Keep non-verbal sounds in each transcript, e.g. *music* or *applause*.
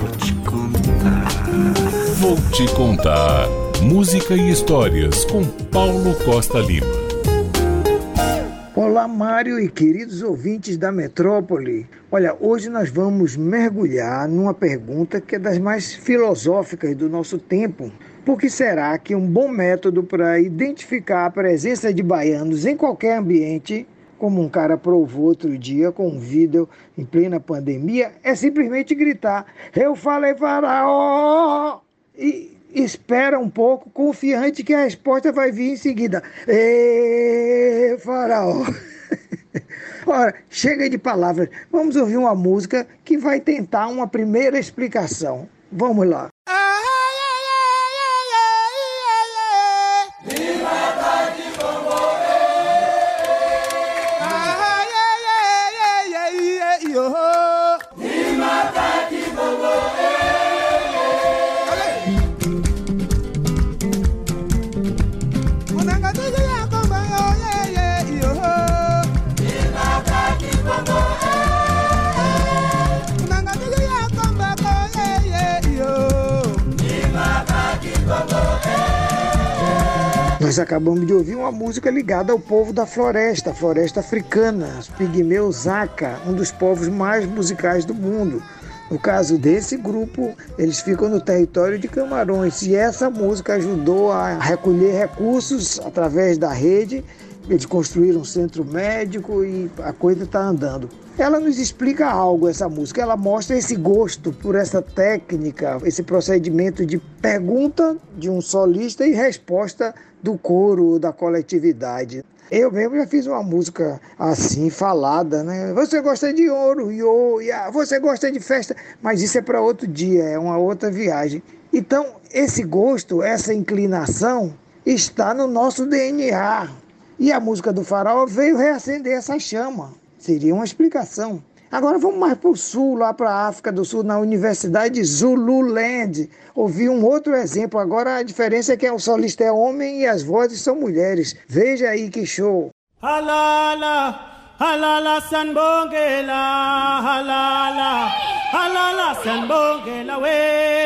Vou te contar. Vou te contar. Música e histórias com Paulo Costa Lima. Olá, Mário e queridos ouvintes da Metrópole. Olha, hoje nós vamos mergulhar numa pergunta que é das mais filosóficas do nosso tempo. Por que será que um bom método para identificar a presença de baianos em qualquer ambiente, como um cara provou outro dia com um vídeo em plena pandemia, é simplesmente gritar: Eu falei faraó! E espera um pouco, confiante que a resposta vai vir em seguida: Ê, faraó! *laughs* Ora, chega de palavras. Vamos ouvir uma música que vai tentar uma primeira explicação. Vamos lá. Nós acabamos de ouvir uma música ligada ao povo da floresta, a floresta africana, os pigmeus Aka, um dos povos mais musicais do mundo. No caso desse grupo, eles ficam no território de Camarões e essa música ajudou a recolher recursos através da rede. Eles construíram um centro médico e a coisa está andando. Ela nos explica algo, essa música. Ela mostra esse gosto por essa técnica, esse procedimento de pergunta de um solista e resposta do coro, da coletividade. Eu mesmo já fiz uma música assim, falada, né? Você gosta de ouro, yo, ya. você gosta de festa, mas isso é para outro dia, é uma outra viagem. Então, esse gosto, essa inclinação está no nosso DNA. E a música do farol veio reacender essa chama. Seria uma explicação. Agora vamos mais para o sul, lá para a África do Sul, na Universidade Zululand. Ouvi um outro exemplo. Agora a diferença é que o solista é homem e as vozes são mulheres. Veja aí que show. Sanbongela, sanbongela.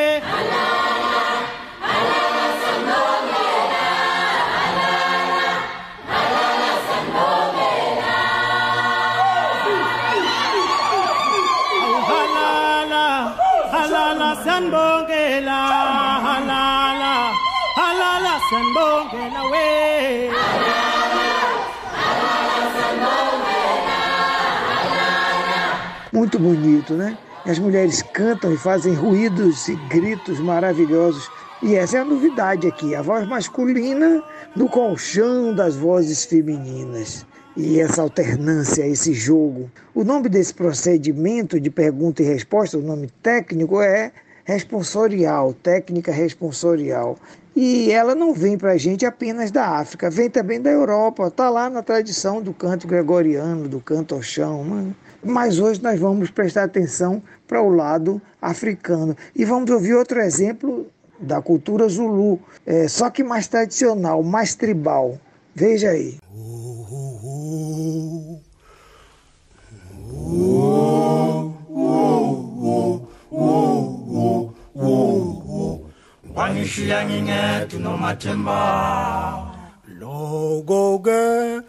Halala sanbongela, halala, halala sanbongela we. Muito bonito, né? E as mulheres cantam e fazem ruídos e gritos maravilhosos. E essa é a novidade aqui, a voz masculina no colchão das vozes femininas. E essa alternância, esse jogo. O nome desse procedimento de pergunta e resposta, o nome técnico é responsorial, técnica responsorial. E ela não vem para a gente apenas da África, vem também da Europa, está lá na tradição do canto gregoriano, do canto ao chão. Mano. Mas hoje nós vamos prestar atenção para o lado africano. E vamos ouvir outro exemplo da cultura Zulu, é, só que mais tradicional, mais tribal. Veja aí. Wangishiya ngingedwa nomathemba logoge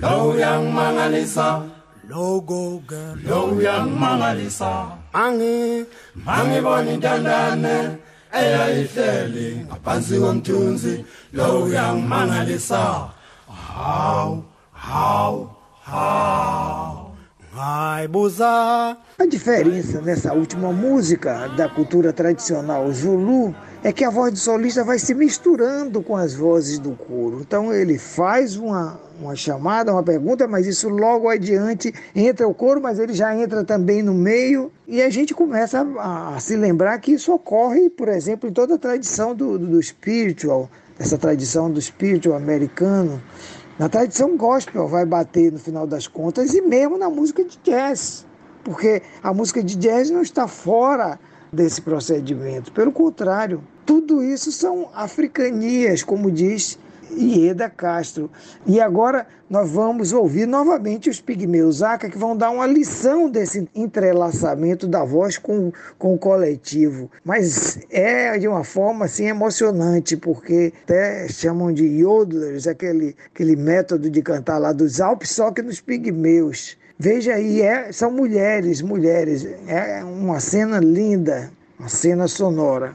lo uyangimangalisa logoge. Lo uyangimangalisa angi mangibona intandane eyayihleli ngaphansi komthunzi lo uyangimangalisa hawu hawu hawu ngaibuza A diferença nessa última música da cultura tradicional Zulu é que a voz do solista vai se misturando com as vozes do coro. Então ele faz uma, uma chamada, uma pergunta, mas isso logo adiante entra o coro, mas ele já entra também no meio. E a gente começa a, a se lembrar que isso ocorre, por exemplo, em toda a tradição do, do, do spiritual, essa tradição do spiritual americano. Na tradição gospel vai bater no final das contas e mesmo na música de jazz, porque a música de jazz não está fora desse procedimento, pelo contrário, tudo isso são africanias, como diz Ieda Castro. E agora nós vamos ouvir novamente os Pigmeus Aca, que vão dar uma lição desse entrelaçamento da voz com, com o coletivo. Mas é de uma forma assim emocionante, porque até chamam de yodelers, aquele, aquele método de cantar lá dos Alpes, só que nos Pigmeus. Veja aí, é, são mulheres, mulheres. É uma cena linda, uma cena sonora.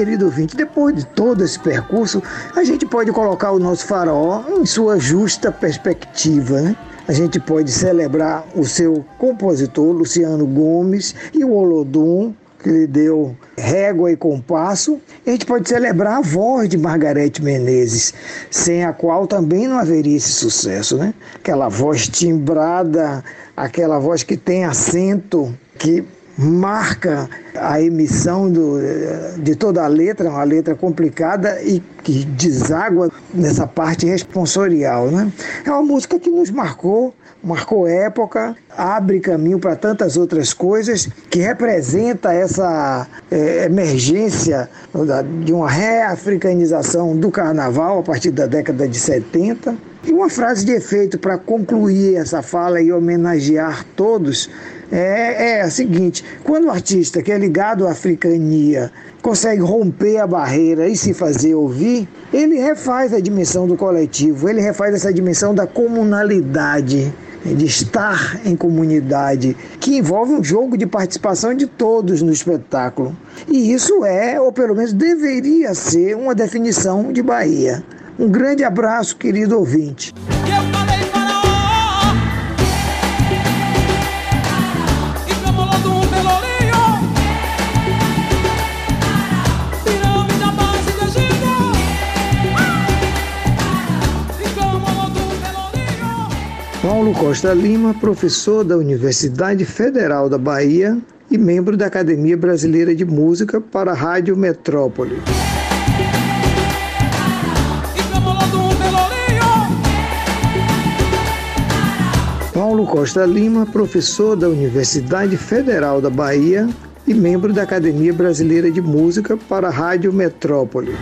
Querido ouvinte, depois de todo esse percurso, a gente pode colocar o nosso faraó em sua justa perspectiva, né? A gente pode celebrar o seu compositor, Luciano Gomes, e o Olodum, que lhe deu régua e compasso. A gente pode celebrar a voz de Margarete Menezes, sem a qual também não haveria esse sucesso, né? Aquela voz timbrada, aquela voz que tem acento, que marca a emissão do, de toda a letra, uma letra complicada e que deságua nessa parte responsorial. Né? É uma música que nos marcou, marcou época, abre caminho para tantas outras coisas, que representa essa é, emergência de uma reafricanização do carnaval a partir da década de 70. E uma frase de efeito para concluir essa fala e homenagear todos é, é a seguinte: quando o artista que é ligado à africania consegue romper a barreira e se fazer ouvir, ele refaz a dimensão do coletivo, ele refaz essa dimensão da comunalidade de estar em comunidade, que envolve um jogo de participação de todos no espetáculo. E isso é, ou pelo menos deveria ser, uma definição de Bahia. Um grande abraço, querido ouvinte. Costa Lima, professor da Universidade Federal da Bahia e membro da Academia Brasileira de Música para a Rádio Metrópole. Paulo Costa Lima, professor da Universidade Federal da Bahia e membro da Academia Brasileira de Música para a Rádio Metrópole.